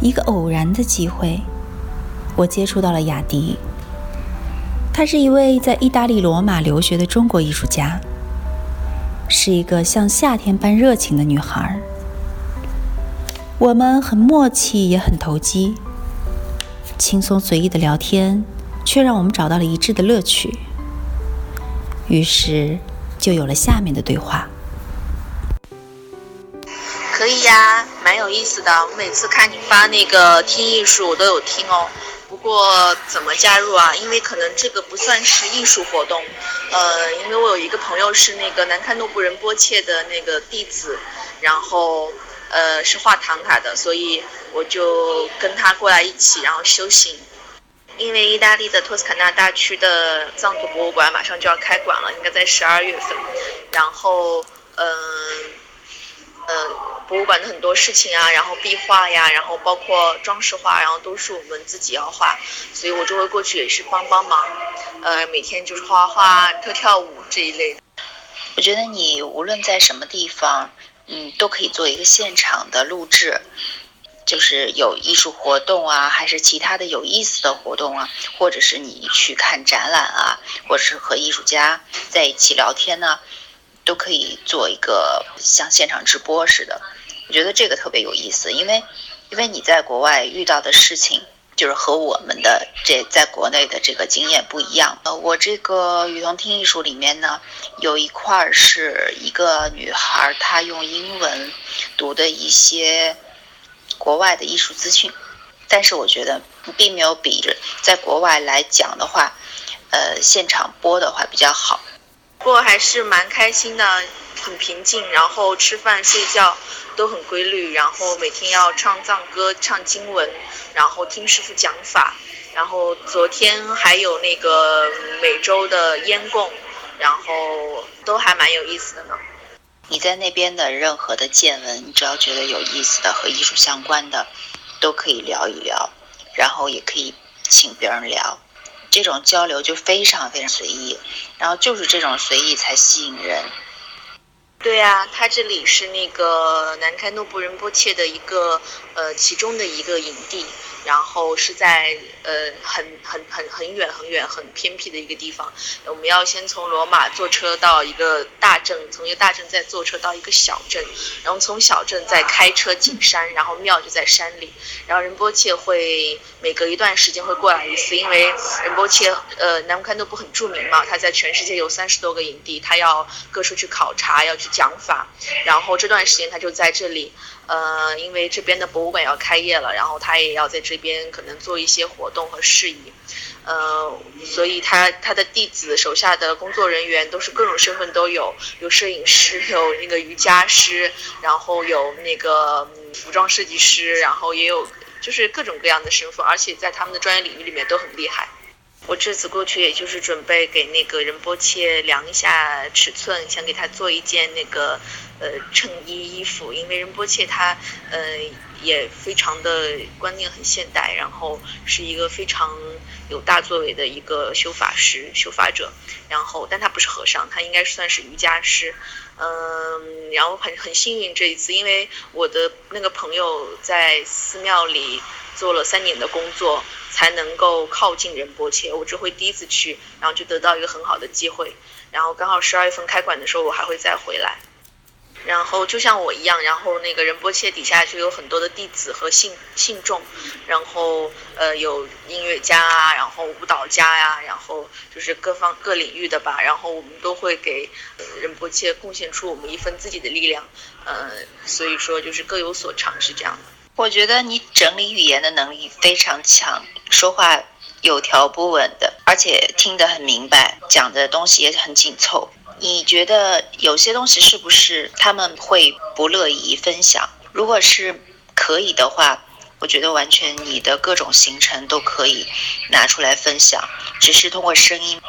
一个偶然的机会，我接触到了雅迪。她是一位在意大利罗马留学的中国艺术家，是一个像夏天般热情的女孩。我们很默契，也很投机，轻松随意的聊天，却让我们找到了一致的乐趣。于是，就有了下面的对话。可以呀，蛮有意思的。我每次看你发那个听艺术，我都有听哦。不过怎么加入啊？因为可能这个不算是艺术活动。呃，因为我有一个朋友是那个南开诺布仁波切的那个弟子，然后呃是画唐卡的，所以我就跟他过来一起，然后修行。因为意大利的托斯卡纳大区的藏族博物馆马上就要开馆了，应该在十二月份。然后嗯。博物馆的很多事情啊，然后壁画呀，然后包括装饰画，然后都是我们自己要画，所以我就会过去也是帮帮忙，呃，每天就是画画、跳跳舞这一类的。我觉得你无论在什么地方，嗯，都可以做一个现场的录制，就是有艺术活动啊，还是其他的有意思的活动啊，或者是你去看展览啊，或者是和艺术家在一起聊天呢。都可以做一个像现场直播似的，我觉得这个特别有意思，因为因为你在国外遇到的事情就是和我们的这在国内的这个经验不一样。呃，我这个雨桐听艺术里面呢，有一块儿是一个女孩她用英文读的一些国外的艺术资讯，但是我觉得并没有比在国外来讲的话，呃，现场播的话比较好。不过还是蛮开心的，很平静，然后吃饭睡觉都很规律，然后每天要唱藏歌、唱经文，然后听师傅讲法，然后昨天还有那个每周的烟供，然后都还蛮有意思的呢。你在那边的任何的见闻，你只要觉得有意思的和艺术相关的，都可以聊一聊，然后也可以请别人聊。这种交流就非常非常随意，然后就是这种随意才吸引人。对呀，它这里是那个南开诺布仁波切的一个呃其中的一个营地。然后是在呃很很很很远很远很偏僻的一个地方，我们要先从罗马坐车到一个大镇，从一个大镇再坐车到一个小镇，然后从小镇再开车进山，然后庙就在山里，然后仁波切会每隔一段时间会过来一次，因为仁波切呃南开诺布很著名嘛，他在全世界有三十多个营地，他要各处去考察，要去讲法，然后这段时间他就在这里。呃，因为这边的博物馆要开业了，然后他也要在这边可能做一些活动和事宜，呃，所以他他的弟子手下的工作人员都是各种身份都有，有摄影师，有那个瑜伽师，然后有那个服装设计师，然后也有就是各种各样的身份，而且在他们的专业领域里面都很厉害。我这次过去也就是准备给那个仁波切量一下尺寸，想给他做一件那个呃衬衣衣服，因为仁波切他呃也非常的观念很现代，然后是一个非常有大作为的一个修法师、修法者，然后但他不是和尚，他应该算是瑜伽师，嗯，然后很很幸运这一次，因为我的那个朋友在寺庙里做了三年的工作。才能够靠近仁波切，我这回第一次去，然后就得到一个很好的机会，然后刚好十二月份开馆的时候，我还会再回来。然后就像我一样，然后那个仁波切底下就有很多的弟子和信信众，然后呃有音乐家啊，然后舞蹈家呀，然后就是各方各领域的吧，然后我们都会给仁波切贡献出我们一份自己的力量，呃，所以说就是各有所长是这样的。我觉得你整理语言的能力非常强，说话有条不紊的，而且听得很明白，讲的东西也很紧凑。你觉得有些东西是不是他们会不乐意分享？如果是可以的话，我觉得完全你的各种行程都可以拿出来分享，只是通过声音，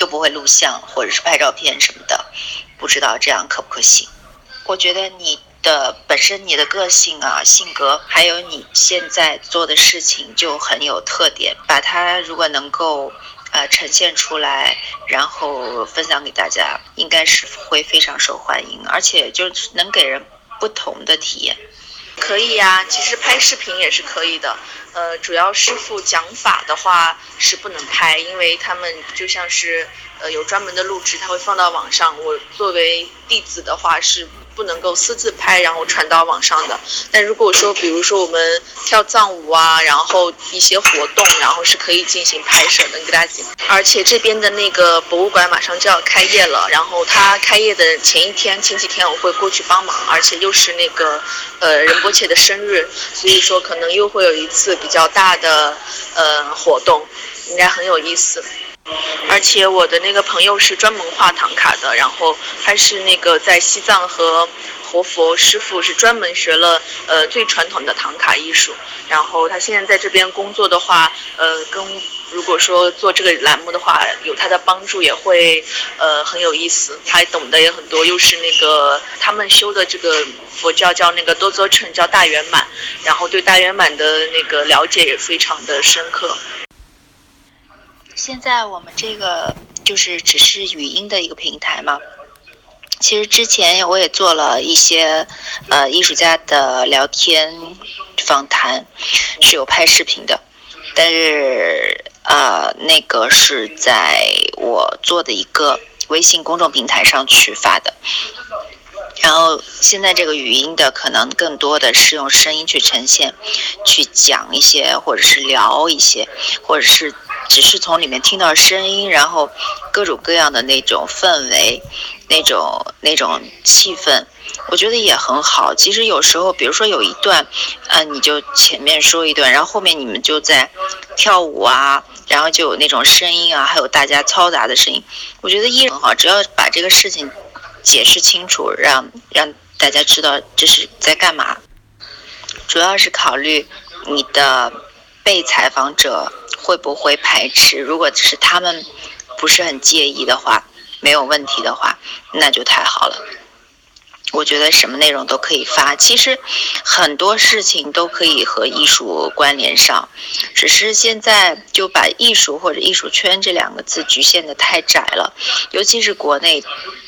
又不会录像或者是拍照片什么的，不知道这样可不可行？我觉得你。的本身你的个性啊、性格，还有你现在做的事情就很有特点，把它如果能够呃呈现出来，然后分享给大家，应该是会非常受欢迎，而且就是能给人不同的体验。可以呀，其实。拍视频也是可以的。呃，主要师傅讲法的话是不能拍，因为他们就像是呃有专门的录制，他会放到网上。我作为弟子的话是。不能够私自拍，然后传到网上的。但如果说，比如说我们跳藏舞啊，然后一些活动，然后是可以进行拍摄的，给大家。而且这边的那个博物馆马上就要开业了，然后它开业的前一天、前几天我会过去帮忙，而且又是那个呃仁波切的生日，所以说可能又会有一次比较大的呃活动，应该很有意思。而且我的那个朋友是专门画唐卡的，然后他是那个在西藏和活佛师傅是专门学了呃最传统的唐卡艺术，然后他现在在这边工作的话，呃跟如果说做这个栏目的话，有他的帮助也会呃很有意思，他懂得也很多，又是那个他们修的这个佛教叫那个多座称叫大圆满，然后对大圆满的那个了解也非常的深刻。现在我们这个就是只是语音的一个平台嘛。其实之前我也做了一些呃艺术家的聊天访谈，是有拍视频的，但是呃那个是在我做的一个微信公众平台上去发的。然后现在这个语音的可能更多的是用声音去呈现，去讲一些或者是聊一些，或者是。只是从里面听到声音，然后各种各样的那种氛围，那种那种气氛，我觉得也很好。其实有时候，比如说有一段，呃，你就前面说一段，然后后面你们就在跳舞啊，然后就有那种声音啊，还有大家嘈杂的声音，我觉得依然很好。只要把这个事情解释清楚，让让大家知道这是在干嘛，主要是考虑你的被采访者。会不会排斥？如果是他们不是很介意的话，没有问题的话，那就太好了。我觉得什么内容都可以发，其实很多事情都可以和艺术关联上，只是现在就把艺术或者艺术圈这两个字局限的太窄了。尤其是国内，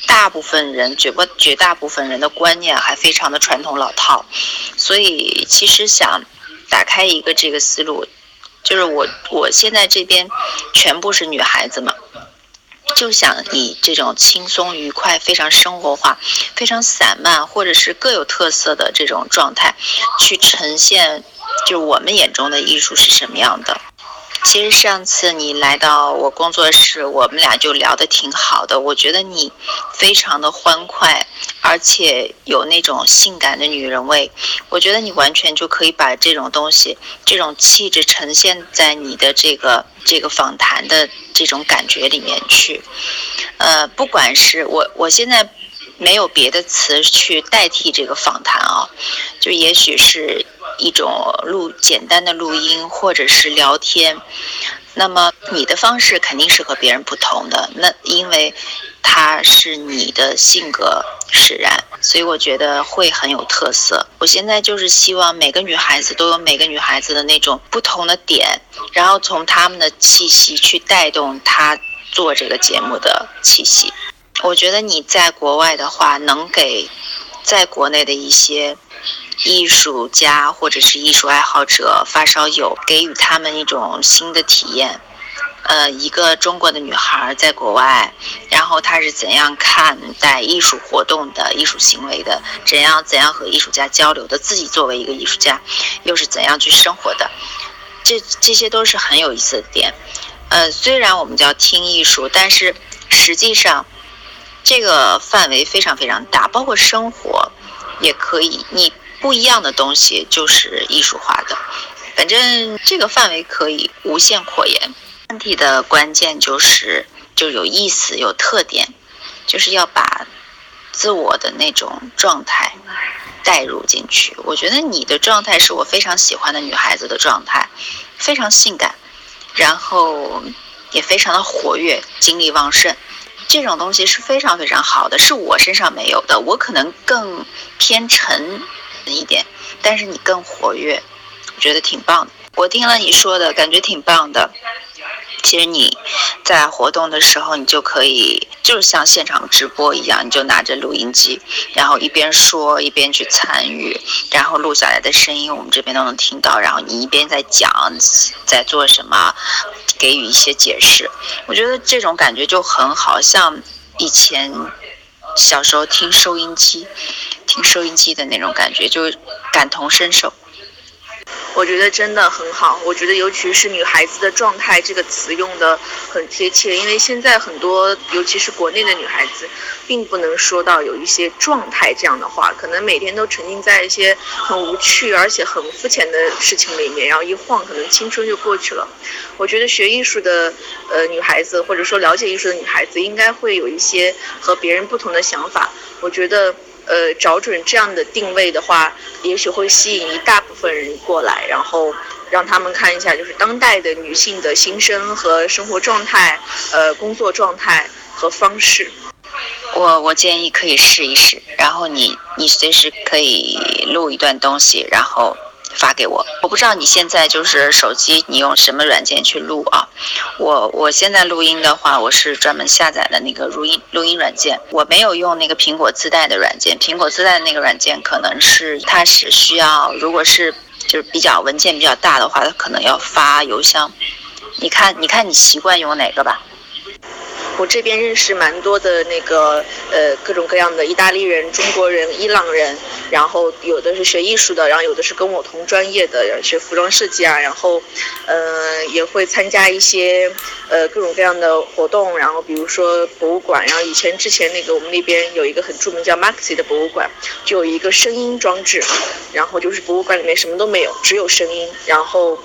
大部分人绝不绝大部分人的观念还非常的传统老套，所以其实想打开一个这个思路。就是我，我现在这边全部是女孩子嘛，就想以这种轻松愉快、非常生活化、非常散漫，或者是各有特色的这种状态，去呈现，就是我们眼中的艺术是什么样的。其实上次你来到我工作室，我们俩就聊得挺好的。我觉得你非常的欢快，而且有那种性感的女人味。我觉得你完全就可以把这种东西、这种气质呈现在你的这个这个访谈的这种感觉里面去。呃，不管是我，我现在没有别的词去代替这个访谈啊，就也许是。一种录简单的录音，或者是聊天，那么你的方式肯定是和别人不同的。那因为它是你的性格使然，所以我觉得会很有特色。我现在就是希望每个女孩子都有每个女孩子的那种不同的点，然后从她们的气息去带动她做这个节目的气息。我觉得你在国外的话，能给在国内的一些。艺术家或者是艺术爱好者发烧友，给予他们一种新的体验。呃，一个中国的女孩在国外，然后她是怎样看待艺术活动的艺术行为的？怎样怎样和艺术家交流的？自己作为一个艺术家，又是怎样去生活的？这这些都是很有意思的点。呃，虽然我们叫听艺术，但是实际上这个范围非常非常大，包括生活也可以你。不一样的东西就是艺术化的，反正这个范围可以无限扩延。问题的关键就是就有意思、有特点，就是要把自我的那种状态带入进去。我觉得你的状态是我非常喜欢的女孩子的状态，非常性感，然后也非常的活跃、精力旺盛。这种东西是非常非常好的，是我身上没有的。我可能更偏沉。一点，但是你更活跃，我觉得挺棒的。我听了你说的感觉挺棒的。其实你在活动的时候，你就可以就是像现场直播一样，你就拿着录音机，然后一边说一边去参与，然后录下来的声音我们这边都能听到，然后你一边在讲在做什么，给予一些解释。我觉得这种感觉就很好，像以前小时候听收音机，听收音机的那种感觉，就感同身受。我觉得真的很好，我觉得尤其是“女孩子的状态”这个词用的很贴切，因为现在很多，尤其是国内的女孩子，并不能说到有一些状态这样的话，可能每天都沉浸在一些很无趣而且很肤浅的事情里面，然后一晃可能青春就过去了。我觉得学艺术的呃女孩子，或者说了解艺术的女孩子，应该会有一些和别人不同的想法。我觉得。呃，找准这样的定位的话，也许会吸引一大部分人过来，然后让他们看一下，就是当代的女性的心声和生活状态，呃，工作状态和方式。我我建议可以试一试，然后你你随时可以录一段东西，然后。发给我，我不知道你现在就是手机，你用什么软件去录啊？我我现在录音的话，我是专门下载的那个录音录音软件，我没有用那个苹果自带的软件。苹果自带的那个软件可能是它是需要，如果是就是比较文件比较大的话，它可能要发邮箱。你看，你看你习惯用哪个吧？我这边认识蛮多的那个呃各种各样的意大利人、中国人、伊朗人，然后有的是学艺术的，然后有的是跟我同专业的，学服装设计啊，然后呃也会参加一些呃各种各样的活动，然后比如说博物馆，然后以前之前那个我们那边有一个很著名叫 Maxi 的博物馆，就有一个声音装置，然后就是博物馆里面什么都没有，只有声音，然后。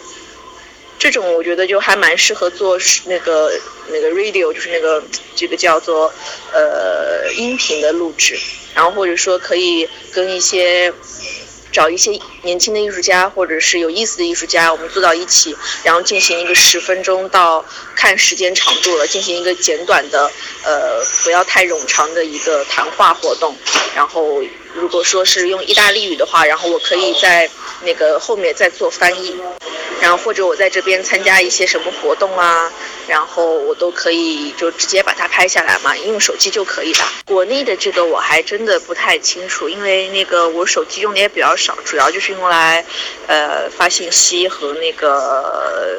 这种我觉得就还蛮适合做那个那个 radio，就是那个这个叫做呃音频的录制，然后或者说可以跟一些找一些年轻的艺术家或者是有意思的艺术家，我们坐到一起，然后进行一个十分钟到看时间长度了，进行一个简短的呃不要太冗长的一个谈话活动。然后如果说是用意大利语的话，然后我可以在那个后面再做翻译。然后或者我在这边参加一些什么活动啊，然后我都可以就直接把它拍下来嘛，用手机就可以了。国内的这个我还真的不太清楚，因为那个我手机用的也比较少，主要就是用来，呃，发信息和那个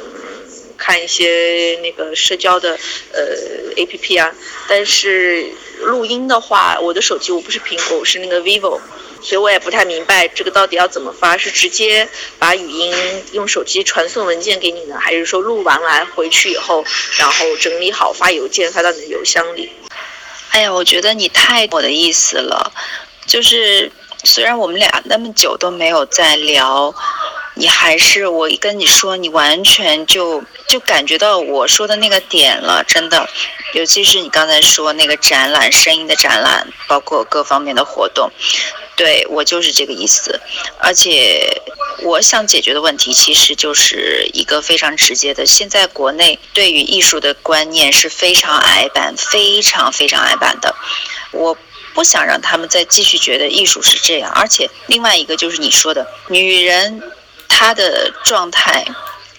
看一些那个社交的呃 A P P 啊。但是录音的话，我的手机我不是苹果，我是那个 vivo。所以我也不太明白这个到底要怎么发，是直接把语音用手机传送文件给你呢，还是说录完来回去以后，然后整理好发邮件发到你的邮箱里？哎呀，我觉得你太我的意思了，就是虽然我们俩那么久都没有再聊，你还是我一跟你说，你完全就就感觉到我说的那个点了，真的，尤其是你刚才说那个展览，声音的展览，包括各方面的活动。对我就是这个意思，而且我想解决的问题其实就是一个非常直接的。现在国内对于艺术的观念是非常矮板、非常非常矮板的。我不想让他们再继续觉得艺术是这样。而且另外一个就是你说的，女人她的状态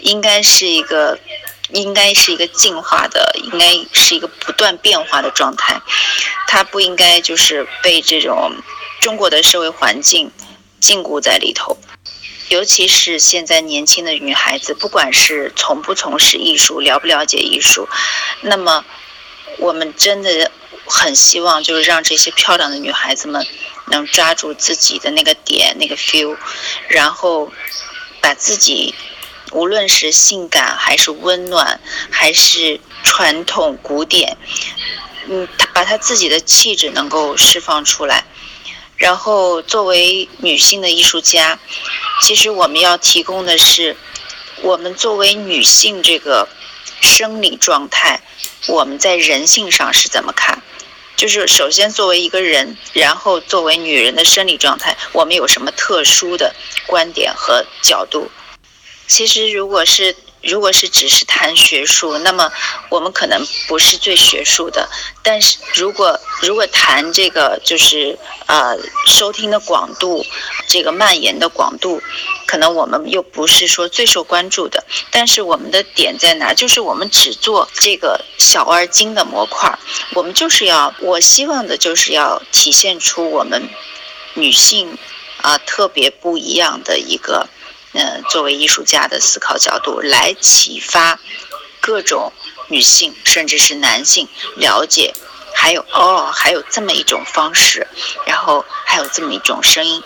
应该是一个，应该是一个进化的，应该是一个不断变化的状态。她不应该就是被这种。中国的社会环境禁锢在里头，尤其是现在年轻的女孩子，不管是从不从事艺术，了不了解艺术，那么我们真的很希望，就是让这些漂亮的女孩子们能抓住自己的那个点，那个 feel，然后把自己无论是性感还是温暖，还是传统古典，嗯，他把她自己的气质能够释放出来。然后，作为女性的艺术家，其实我们要提供的是，我们作为女性这个生理状态，我们在人性上是怎么看？就是首先作为一个人，然后作为女人的生理状态，我们有什么特殊的观点和角度？其实，如果是如果是只是谈学术，那么我们可能不是最学术的。但是如果如果谈这个，就是呃收听的广度，这个蔓延的广度，可能我们又不是说最受关注的。但是我们的点在哪？就是我们只做这个小而精的模块，我们就是要，我希望的就是要体现出我们女性啊特别不一样的一个。呃，作为艺术家的思考角度来启发各种女性，甚至是男性了解，还有哦，还有这么一种方式，然后还有这么一种声音。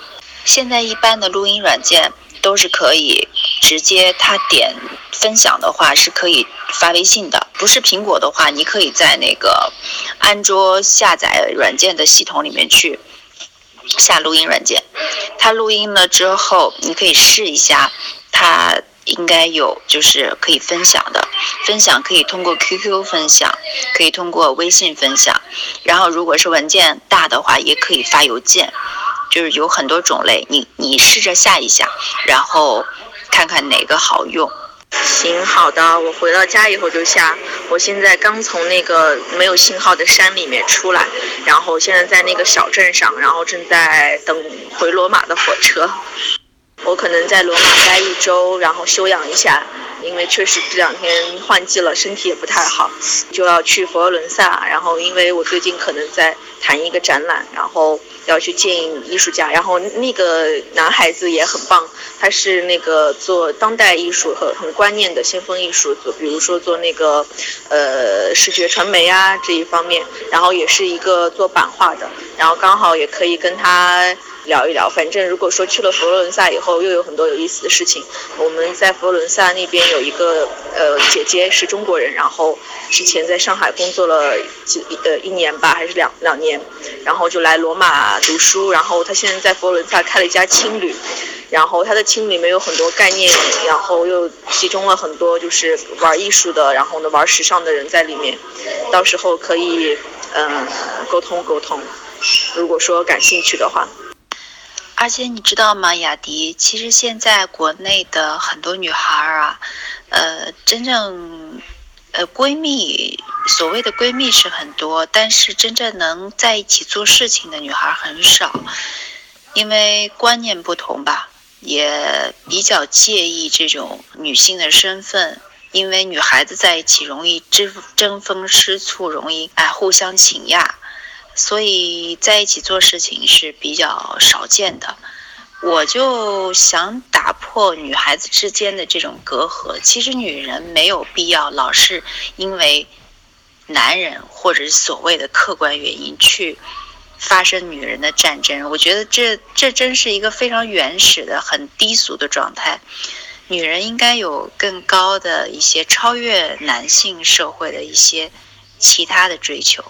现在一般的录音软件都是可以直接，他点分享的话是可以发微信的。不是苹果的话，你可以在那个安卓下载软件的系统里面去。下录音软件，它录音了之后，你可以试一下，它应该有就是可以分享的，分享可以通过 QQ 分享，可以通过微信分享，然后如果是文件大的话，也可以发邮件，就是有很多种类，你你试着下一下，然后看看哪个好用。行，好的，我回到家以后就下。我现在刚从那个没有信号的山里面出来，然后现在在那个小镇上，然后正在等回罗马的火车。我可能在罗马待一周，然后休养一下，因为确实这两天换季了，身体也不太好，就要去佛罗伦萨。然后因为我最近可能在谈一个展览，然后。要去见艺术家，然后那个男孩子也很棒，他是那个做当代艺术和很观念的先锋艺术，做比如说做那个，呃，视觉传媒啊这一方面，然后也是一个做版画的，然后刚好也可以跟他。聊一聊，反正如果说去了佛罗伦萨以后，又有很多有意思的事情。我们在佛罗伦萨那边有一个呃姐姐是中国人，然后之前在上海工作了几呃一年吧，还是两两年，然后就来罗马读书，然后他现在在佛罗伦萨开了一家青旅，然后他的青旅里面有很多概念，然后又集中了很多就是玩艺术的，然后呢玩时尚的人在里面，到时候可以嗯沟通沟通，如果说感兴趣的话。而且你知道吗，雅迪？其实现在国内的很多女孩啊，呃，真正呃闺蜜，所谓的闺蜜是很多，但是真正能在一起做事情的女孩很少，因为观念不同吧，也比较介意这种女性的身份，因为女孩子在一起容易争争风吃醋，容易哎互相请压。所以在一起做事情是比较少见的，我就想打破女孩子之间的这种隔阂。其实女人没有必要老是因为男人或者是所谓的客观原因去发生女人的战争。我觉得这这真是一个非常原始的、很低俗的状态。女人应该有更高的一些超越男性社会的一些其他的追求。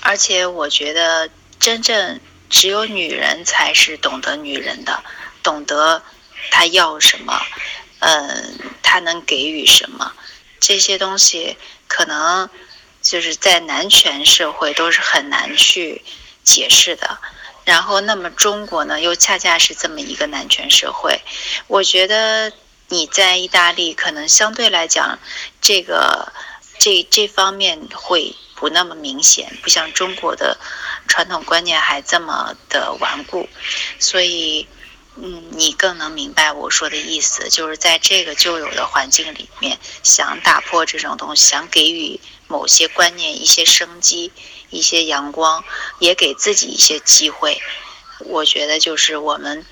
而且我觉得，真正只有女人才是懂得女人的，懂得她要什么，嗯，她能给予什么，这些东西可能就是在男权社会都是很难去解释的。然后，那么中国呢，又恰恰是这么一个男权社会。我觉得你在意大利可能相对来讲，这个这这方面会。不那么明显，不像中国的传统观念还这么的顽固，所以，嗯，你更能明白我说的意思，就是在这个旧有的环境里面，想打破这种东西，想给予某些观念一些生机、一些阳光，也给自己一些机会。我觉得就是我们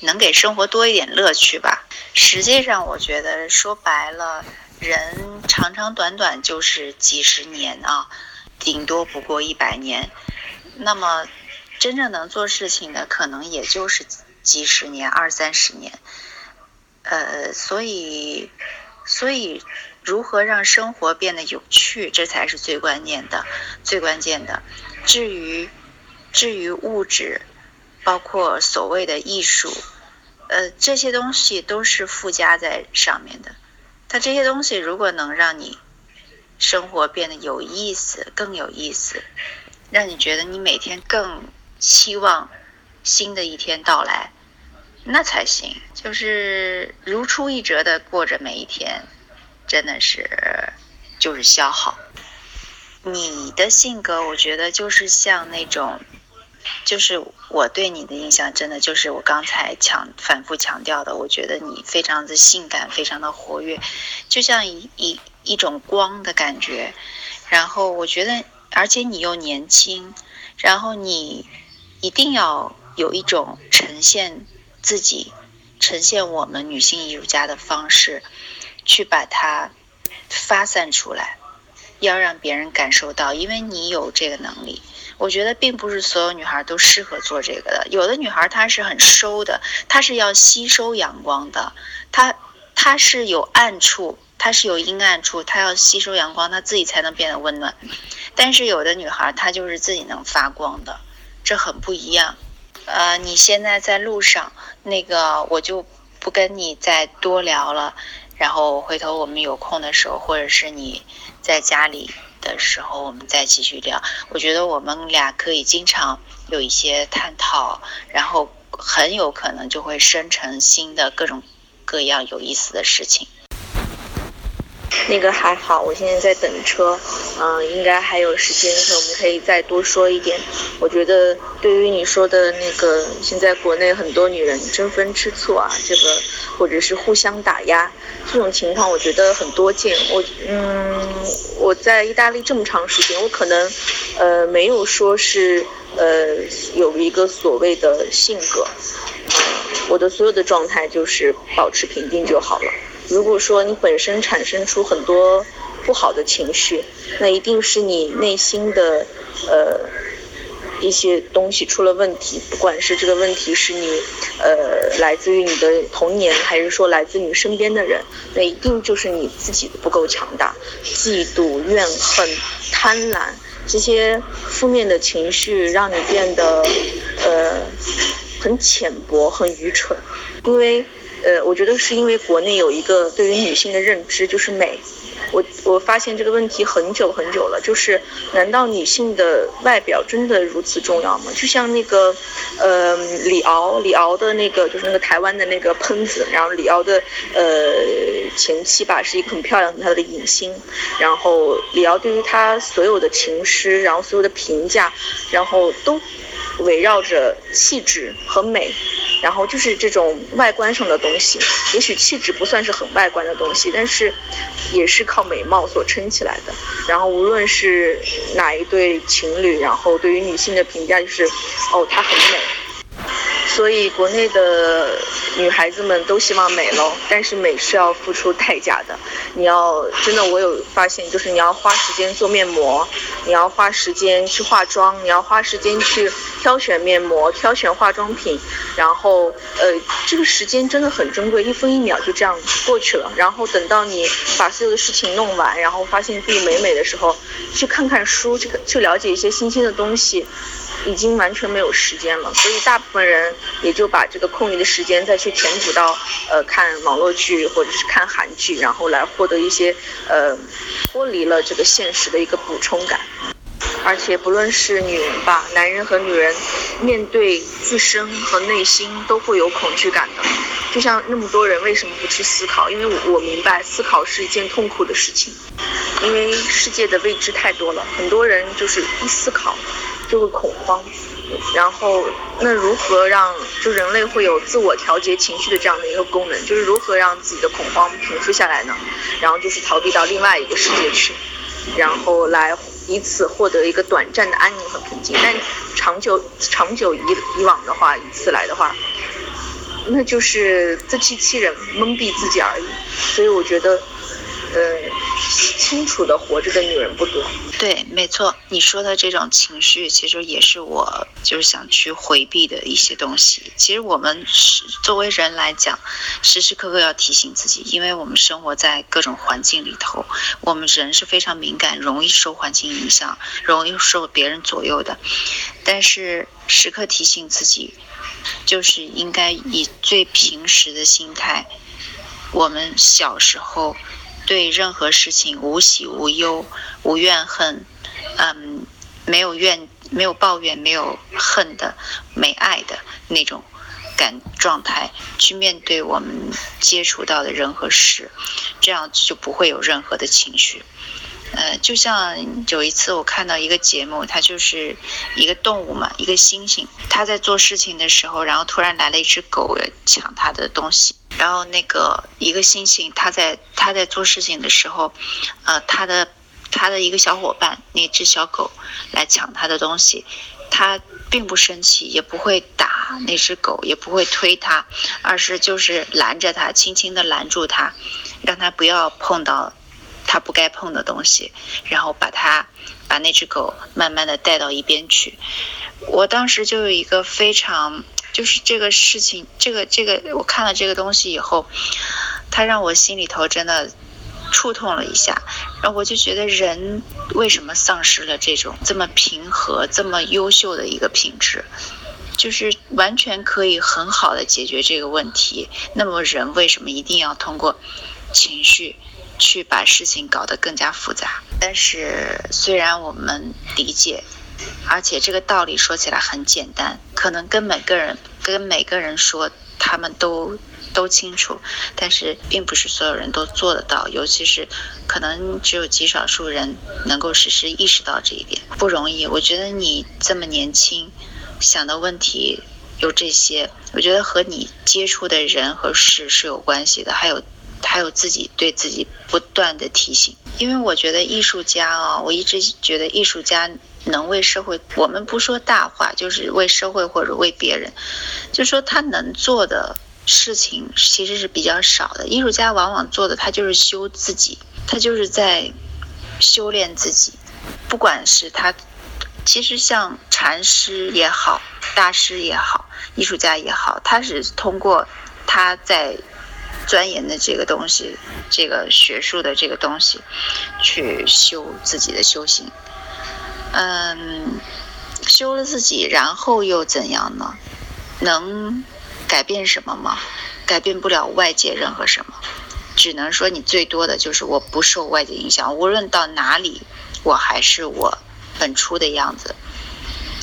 能给生活多一点乐趣吧。实际上，我觉得说白了，人长长短短就是几十年啊。顶多不过一百年，那么真正能做事情的可能也就是几十年、二三十年。呃，所以，所以如何让生活变得有趣，这才是最关键的、最关键的。至于至于物质，包括所谓的艺术，呃，这些东西都是附加在上面的。它这些东西如果能让你。生活变得有意思，更有意思，让你觉得你每天更期望新的一天到来，那才行。就是如出一辙的过着每一天，真的是就是消耗。你的性格，我觉得就是像那种，就是我对你的印象，真的就是我刚才强反复强调的，我觉得你非常的性感，非常的活跃，就像一一一种光的感觉。然后我觉得，而且你又年轻，然后你一定要有一种呈现自己、呈现我们女性艺术家的方式，去把它发散出来。要让别人感受到，因为你有这个能力。我觉得并不是所有女孩都适合做这个的。有的女孩她是很收的，她是要吸收阳光的，她她是有暗处，它是有阴暗处，它要吸收阳光，它自己才能变得温暖。但是有的女孩她就是自己能发光的，这很不一样。呃，你现在在路上，那个我就不跟你再多聊了。然后回头我们有空的时候，或者是你在家里的时候，我们再继续聊。我觉得我们俩可以经常有一些探讨，然后很有可能就会生成新的各种各样有意思的事情。那个还好，我现在在等车，嗯，应该还有时间，我们可以再多说一点。我觉得对于你说的那个，现在国内很多女人争风吃醋啊，这个或者是互相打压这种情况，我觉得很多见。我嗯，我在意大利这么长时间，我可能呃没有说是呃有一个所谓的性格，我的所有的状态就是保持平静就好了。如果说你本身产生出很多不好的情绪，那一定是你内心的呃一些东西出了问题，不管是这个问题是你呃来自于你的童年，还是说来自你身边的人，那一定就是你自己不够强大，嫉妒、怨恨、贪婪这些负面的情绪让你变得呃很浅薄、很愚蠢，因为。呃，我觉得是因为国内有一个对于女性的认知就是美，我我发现这个问题很久很久了，就是难道女性的外表真的如此重要吗？就像那个，呃，李敖，李敖的那个就是那个台湾的那个喷子，然后李敖的呃前妻吧是一个很漂亮很漂亮的影星，然后李敖对于他所有的情诗，然后所有的评价，然后都围绕着气质和美。然后就是这种外观上的东西，也许气质不算是很外观的东西，但是也是靠美貌所撑起来的。然后无论是哪一对情侣，然后对于女性的评价就是，哦，她很美。所以国内的女孩子们都希望美喽，但是美是要付出代价的。你要真的，我有发现，就是你要花时间做面膜，你要花时间去化妆，你要花时间去挑选面膜、挑选化妆品，然后呃，这个时间真的很珍贵，一分一秒就这样过去了。然后等到你把所有的事情弄完，然后发现自己美美的时候，去看看书，去去了解一些新鲜的东西。已经完全没有时间了，所以大部分人也就把这个空余的时间再去填补到呃看网络剧或者是看韩剧，然后来获得一些呃脱离了这个现实的一个补充感。而且不论是女人吧，男人和女人面对自身和内心都会有恐惧感的。就像那么多人为什么不去思考？因为我我明白思考是一件痛苦的事情，因为世界的未知太多了，很多人就是一思考。就会恐慌，然后那如何让就人类会有自我调节情绪的这样的一个功能？就是如何让自己的恐慌平复下来呢？然后就是逃避到另外一个世界去，然后来以此获得一个短暂的安宁和平静。但长久长久以以往的话，以此来的话，那就是自欺欺人、蒙蔽自己而已。所以我觉得。呃，清楚的活着的女人不多。对，没错，你说的这种情绪，其实也是我就是想去回避的一些东西。其实我们是作为人来讲，时时刻刻要提醒自己，因为我们生活在各种环境里头，我们人是非常敏感，容易受环境影响，容易受别人左右的。但是时刻提醒自己，就是应该以最平时的心态。我们小时候。对任何事情无喜无忧、无怨恨，嗯，没有怨、没有抱怨、没有恨的、没爱的那种感状态去面对我们接触到的人和事，这样就不会有任何的情绪。呃，就像有一次我看到一个节目，它就是一个动物嘛，一个猩猩，它在做事情的时候，然后突然来了一只狗抢它的东西，然后那个一个猩猩，它在它在做事情的时候，呃，它的它的一个小伙伴那只小狗来抢它的东西，它并不生气，也不会打那只狗，也不会推它，而是就是拦着它，轻轻地拦住它，让它不要碰到。他不该碰的东西，然后把他把那只狗慢慢的带到一边去。我当时就有一个非常，就是这个事情，这个这个，我看了这个东西以后，它让我心里头真的触痛了一下。然后我就觉得人为什么丧失了这种这么平和、这么优秀的一个品质，就是完全可以很好的解决这个问题。那么人为什么一定要通过情绪？去把事情搞得更加复杂，但是虽然我们理解，而且这个道理说起来很简单，可能跟每个人跟每个人说他们都都清楚，但是并不是所有人都做得到，尤其是可能只有极少数人能够实时意识到这一点，不容易。我觉得你这么年轻，想的问题有这些，我觉得和你接触的人和事是有关系的，还有。还有自己对自己不断的提醒，因为我觉得艺术家啊，我一直觉得艺术家能为社会，我们不说大话，就是为社会或者为别人，就说他能做的事情其实是比较少的。艺术家往往做的他就是修自己，他就是在修炼自己，不管是他，其实像禅师也好，大师也好，艺术家也好，他是通过他在。钻研的这个东西，这个学术的这个东西，去修自己的修行。嗯，修了自己，然后又怎样呢？能改变什么吗？改变不了外界任何什么，只能说你最多的就是我不受外界影响，无论到哪里，我还是我本初的样子。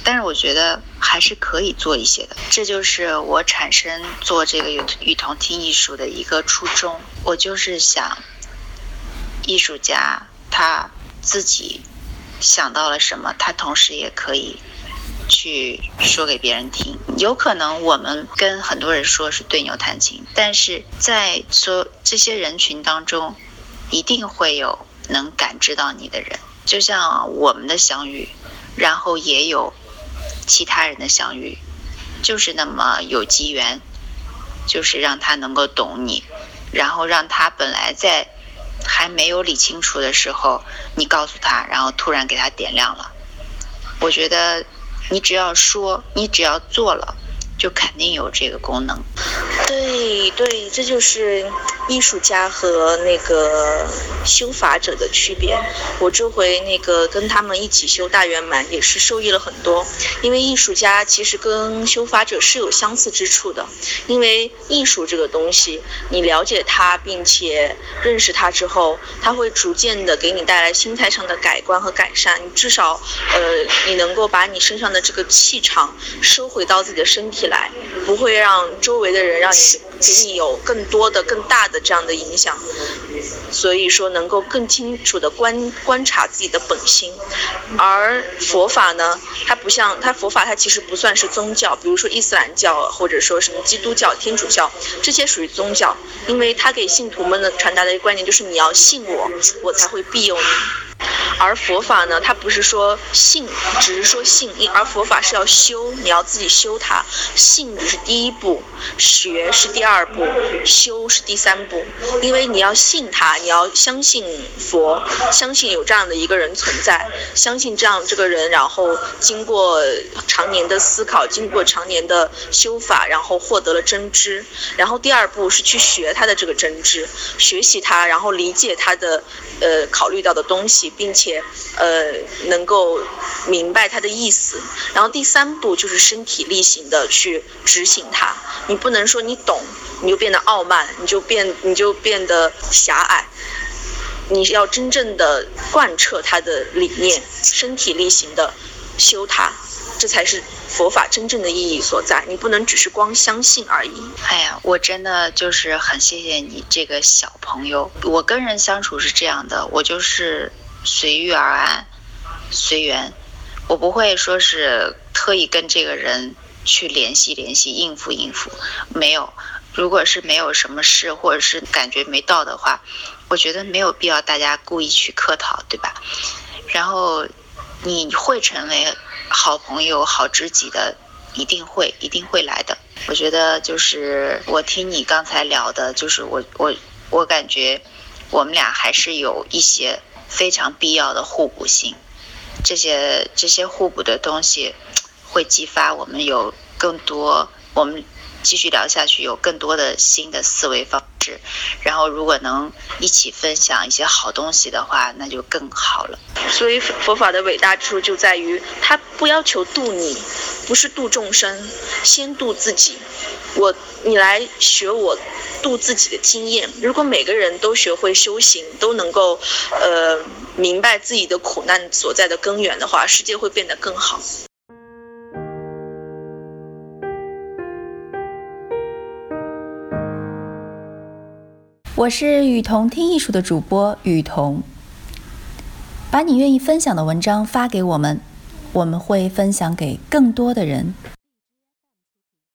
但是我觉得还是可以做一些的，这就是我产生做这个与与同听艺术的一个初衷。我就是想，艺术家他自己想到了什么，他同时也可以去说给别人听。有可能我们跟很多人说是对牛弹琴，但是在说这些人群当中，一定会有能感知到你的人。就像我们的相遇，然后也有。其他人的相遇，就是那么有机缘，就是让他能够懂你，然后让他本来在还没有理清楚的时候，你告诉他，然后突然给他点亮了。我觉得你只要说，你只要做了。就肯定有这个功能，对对，这就是艺术家和那个修法者的区别。我这回那个跟他们一起修大圆满，也是受益了很多。因为艺术家其实跟修法者是有相似之处的，因为艺术这个东西，你了解它并且认识它之后，它会逐渐的给你带来心态上的改观和改善。你至少，呃，你能够把你身上的这个气场收回到自己的身体。来，不会让周围的人让你给你有更多的、更大的这样的影响，所以说能够更清楚的观观察自己的本心。而佛法呢，它不像它佛法，它其实不算是宗教，比如说伊斯兰教或者说什么基督教、天主教这些属于宗教，因为它给信徒们的传达的一个观念就是你要信我，我才会庇佑你。而佛法呢，它不是说信，只是说信，而佛法是要修，你要自己修它。信只是第一步，学是第二步，修是第三步。因为你要信他，你要相信佛，相信有这样的一个人存在，相信这样这个人，然后经过常年的思考，经过常年的修法，然后获得了真知。然后第二步是去学他的这个真知，学习他，然后理解他的呃考虑到的东西。并且，呃，能够明白他的意思。然后第三步就是身体力行的去执行它。你不能说你懂，你就变得傲慢，你就变你就变得狭狭隘。你要真正的贯彻他的理念，身体力行的修它。这才是佛法真正的意义所在。你不能只是光相信而已。哎呀，我真的就是很谢谢你这个小朋友。我跟人相处是这样的，我就是随遇而安，随缘。我不会说是特意跟这个人去联系联系，应付应付，没有。如果是没有什么事，或者是感觉没到的话，我觉得没有必要大家故意去客套，对吧？然后你会成为好朋友、好知己的，一定会，一定会来的。我觉得就是我听你刚才聊的，就是我我我感觉我们俩还是有一些非常必要的互补性。这些这些互补的东西，会激发我们有更多我们。继续聊下去，有更多的新的思维方式，然后如果能一起分享一些好东西的话，那就更好了。所以佛法的伟大之处就在于，它不要求度你，不是度众生，先度自己。我，你来学我度自己的经验。如果每个人都学会修行，都能够，呃，明白自己的苦难所在的根源的话，世界会变得更好。我是雨桐听艺术的主播雨桐，把你愿意分享的文章发给我们，我们会分享给更多的人。